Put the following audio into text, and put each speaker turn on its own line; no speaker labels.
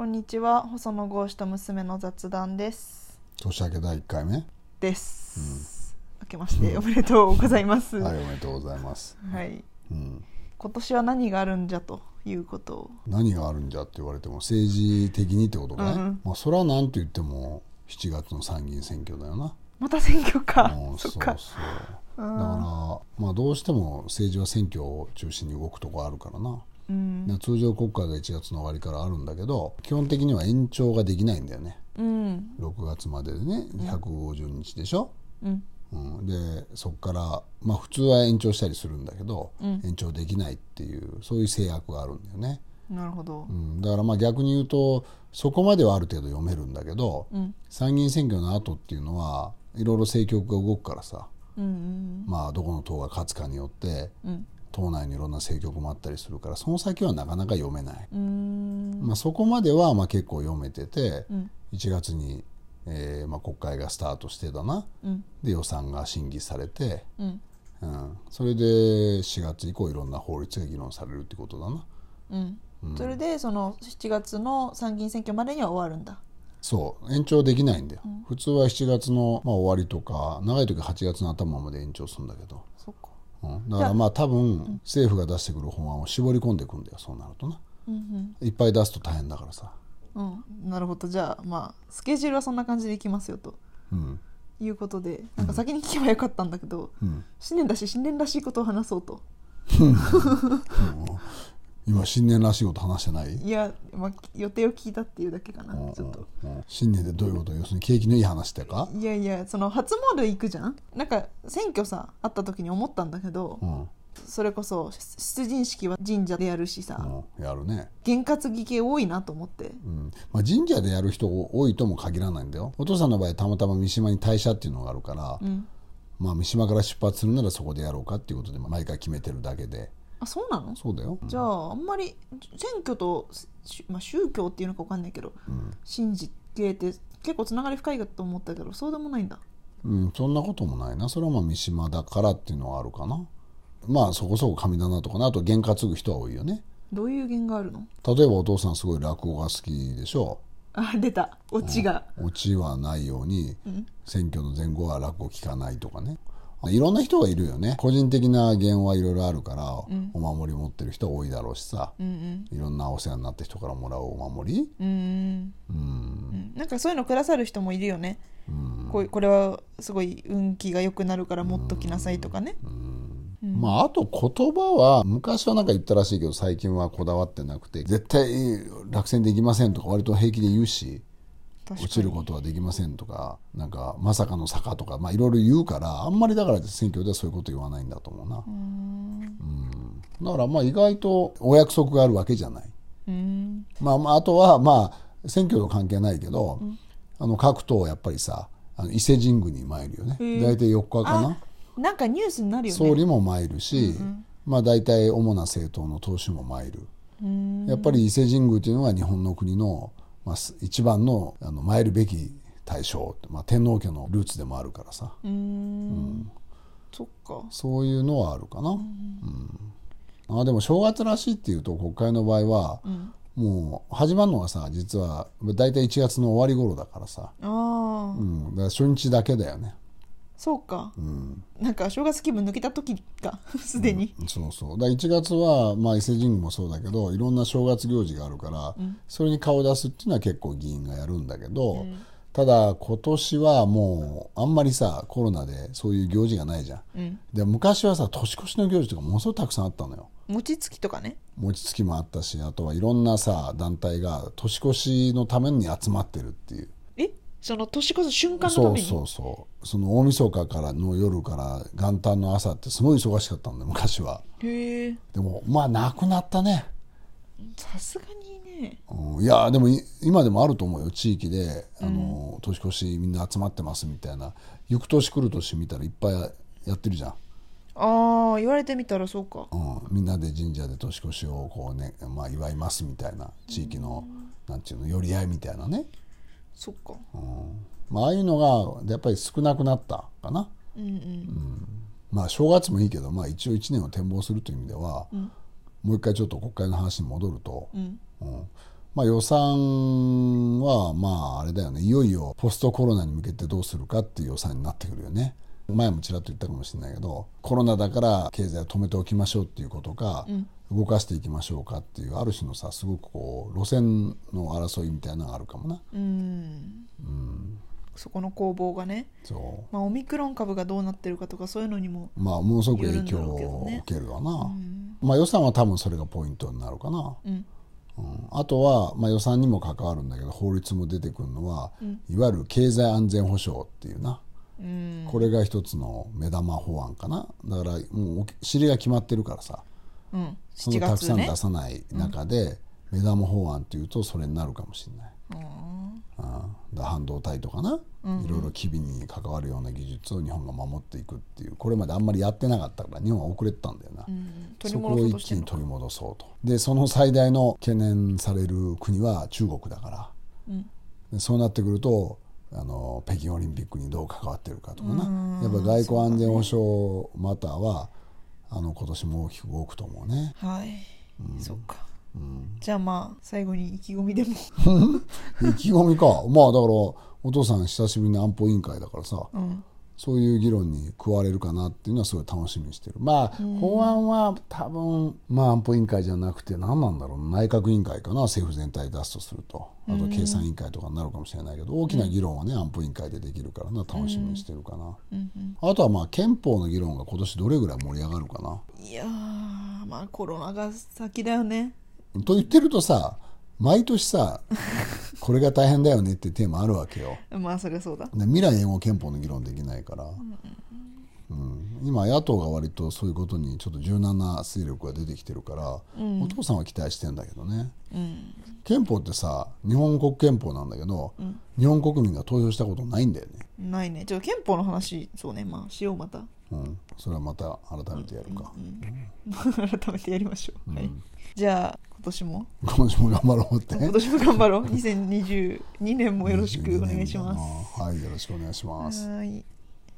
こんにちは。細野豪志と娘の雑談です。
年明け第1回目？
です、明けましておめでとうございます。
はいおめでとうございます、
はい。
うん、
今年は何があるんじゃということを。
何があるんじゃって言われても政治的にってことかね、
うんうん。
まあ、それは何と言っても7月の参議院選挙だよな。
また選挙か。
うん
そっか。
そうだから、まあ、どうしても政治は選挙を中心に動くとこあるからな、
うん。
で通常国会が1月の終わりからあるんだけど基本的には延長ができないんだよね。
うん。
6月まででね150日でしょ、
うん。
うん、でそこから、まあ、普通は延長したりするんだけど、
うん。
延長できないっていうそういう制約があるんだよね、
なるほど。
うん、だからまあ逆に言うとそこまではある程度読めるんだけど、
うん。
参議院選挙の後っていうのはいろいろ政局が動くからさ、
うんうん。
まあ、どこの党が勝つかによって
うん
党内にいろんな政局もあったりするからその先はなかなか読めない、まあ、そこまではまあ結構読めてて、
うん。
1月に、えーまあ、国会がスタートしてだな。
うん。
で予算が審議されて、
うん。
うん、それで4月以降いろんな法律が議論されるってことだな。
うん。それでその7月の参議院選挙までには終わるんだ。
そう。延長できないんだよ、普通は7月の、まあ、終わりとか長い時は8月の頭まで延長するんだけど、
そっか
うん、だからまあ多分政府が出してくる法案を絞り込んでいくんだよ。そうなるとな。
うん
いっぱい出すと大変だからさ、
うん。うんなるほど。じゃあまあスケジュールはそんな感じでいきますよと。
うん。
いうことでなんか先に聞けばよかったんだけど、
うん、
新年だし新年らしいことを話そうと
今新年らしいこと話してない？
いや、まあ、予定を聞いたっていうだけかな
うん
ちょっと。
うん新年でどういうこと？要するに景気のいい話ってか、
いやいやその初詣行くじゃん？なんか選挙さあった時に思ったんだけど、
うん。
それこそ出陣式は神社でやるしさ、
うん、やるね、
験担ぎ系多いなと思って。
うん。まあ、神社でやる人多いとも限らないんだよ。お父さんの場合たまたま三島に大社っていうのがあるから、
うん。
まあ、三島から出発するならそこでやろうかっていうことで毎回決めてるだけで
あそうなの？
そうだよ、
じゃああんまり選挙と、しまあ、宗教っていうのか分かんないけど、神事系って結構つながり深いかと思ったけどそうでもないんだ。
うん、そんなこともないな。それはまあ三島だからっていうのはあるかな。まあそこそこ神棚とかな。あと験担ぐ人は多いよね。
どういう弦があるの？
例えばお父さんすごい落語が好きでしょ。
あ出た。オチが、
オチはないように、選挙の前後は落語聞かないとかねいろんな人がいるよね。個人的な弦はいろいろあるから、お守り持ってる人多いだろうしさ、
うん
いろんなお世話になった人からもらうお守り。
うんうん。うん。なんかそういうのくださる人もいるよね、こうこれはすごい運気が良くなるから持っときなさいとかね、
まああと言葉は昔はなんか言ったらしいけど最近はこだわってなくて絶対落選できませんとか割と平気で言うし落ちることはできませんとかなんかまさかの坂とかまあいろいろ言うからあんまりだから選挙ではそういうこと言わないんだと思うな。うん。だからまあ意外とお約束があるわけじゃない。
うん。
まあまああとはまあ選挙と関係ないけど、あの各党やっぱりさあの伊勢神宮に参るよね。大体4日かな。
あなんかニュースになるよね。
総理も参るし、まあ大体主な政党の党首も参る。
うん。
やっぱり伊勢神宮というのが日本の国の、まあ、す一番のあの参るべき対象、まあ、天皇家のルーツでもあるからさ。
うん。そっか。
そういうのはあるかな、うん。あでも正月らしいっていうと国会の場合は、もう始まるのがさ実は大体1月の終わり頃だからさ、
ああ、
うん、だから初日だけだよね、
そうか。
うん、
なんか正月気分抜けた時か すでに、
そうそう。だから1月は、まあ、伊勢神宮もそうだけどいろんな正月行事があるから、それに顔を出すっていうのは結構議員がやるんだけど、ただ今年はもうあんまりさコロナでそういう行事がないじゃん、
うん。
で昔はさ年越しの行事とかものすごいたくさんあったのよ。
餅つきとかね。
餅つきもあったしあとはいろんなさ団体が年越しのために集まってるっていう。
えその年越す瞬間のために？
そうそうそう。その大晦日からの夜から元旦の朝ってすごい忙しかったんだよ昔は。
へえ。
でもまあなくなったね、
さすがにね。
うん、いやでもい今でもあると思うよ地域で。あの、年越しみんな集まってますみたいな。行く年来る年見たらいっぱいやってるじゃん、
ああ言われてみたらそうか。
うん、みんなで神社で年越しをこうね、まあ、祝いますみたいな。地域の、なんていうの寄り合いみたいなね、
そっか。
うん。まあ、ああいうのがやっぱり少なくなったかな。
うんうん。
まあ正月もいいけど、まあ、一応1年を展望するという意味では、もう一回ちょっと国会の話に戻ると、
うん。
うん。まあ、予算はまああれだよね。いよいよポストコロナに向けてどうするかっていう予算になってくるよね。前もちらっと言ったかもしれないけどコロナだから経済を止めておきましょうっていうことか、うん、動かしていきましょうかっていうある種のさすごくこう路線の争いみたいなのがあるかもな。うん、
うん。そこの攻防がね。そう、まあ、オミクロン株がどうなってるかとかそういうのにも
まあものすごく影響を受けるわな、うん、まあ予算は多分それがポイントになるかな、うん。うん、あとは、まあ、予算にも関わるんだけど法律も出てくるのは、うん、いわゆる経済安全保障っていうな、うん、これが一つの目玉法案かな。だからもう尻が決まってるからさ、うん、そのたくさん出さない中で、目玉法案っていうとそれになるかもしれない。だ半導体とかな、いろいろ機微に関わるような技術を日本が守っていくっていう。これまであんまりやってなかったから日本は遅れてたんだよな、うん、そこを一気に取り戻そうと。でその最大の懸念される国は中国だから、うん、でそうなってくるとあの北京オリンピックにどう関わってるかとかな。やっぱ外交安全保障またはあの今年も大きく動くと思うね。
はい、うん、そっか。じゃあまあ最後に意気込みでも。
意気込みか。まあだからお父さん久しぶりに安保委員会だからさ、うん、そういう議論に加われるかなっていうのはすごい楽しみにしてる。まあ、法案は多分、まあ、安保委員会じゃなくて何なんだろう内閣委員会かな政府全体出すとすると。あと経産委員会とかになるかもしれないけど、大きな議論はね安保委員会でできるからな楽しみにしてるかな、あとはまあ憲法の議論が今年どれぐらい盛り上がるかな。
いやまあコロナが先だよね。
と言ってるとさ毎年さ これが大変だよねってテーマあるわけよ。
まあそりゃそうだ。
未来永劫憲法の議論できないから、うん、今野党が割とそういうことにちょっと柔軟な勢力が出てきてるから、うん、お父さんは期待してんだけどね、うん、憲法ってさ日本国憲法なんだけど、日本国民が投票したことないんだよね。
ないね。ちょっと憲法の話そうねまあしようまた。
うん、それはまた改めてやるか、
改めてやりましょう、はい。じゃあ今年も？
今年も頑張ろうって。
今年も頑張ろう。2022年もよろしくお願いします。
はいよろしくお願いします。
はい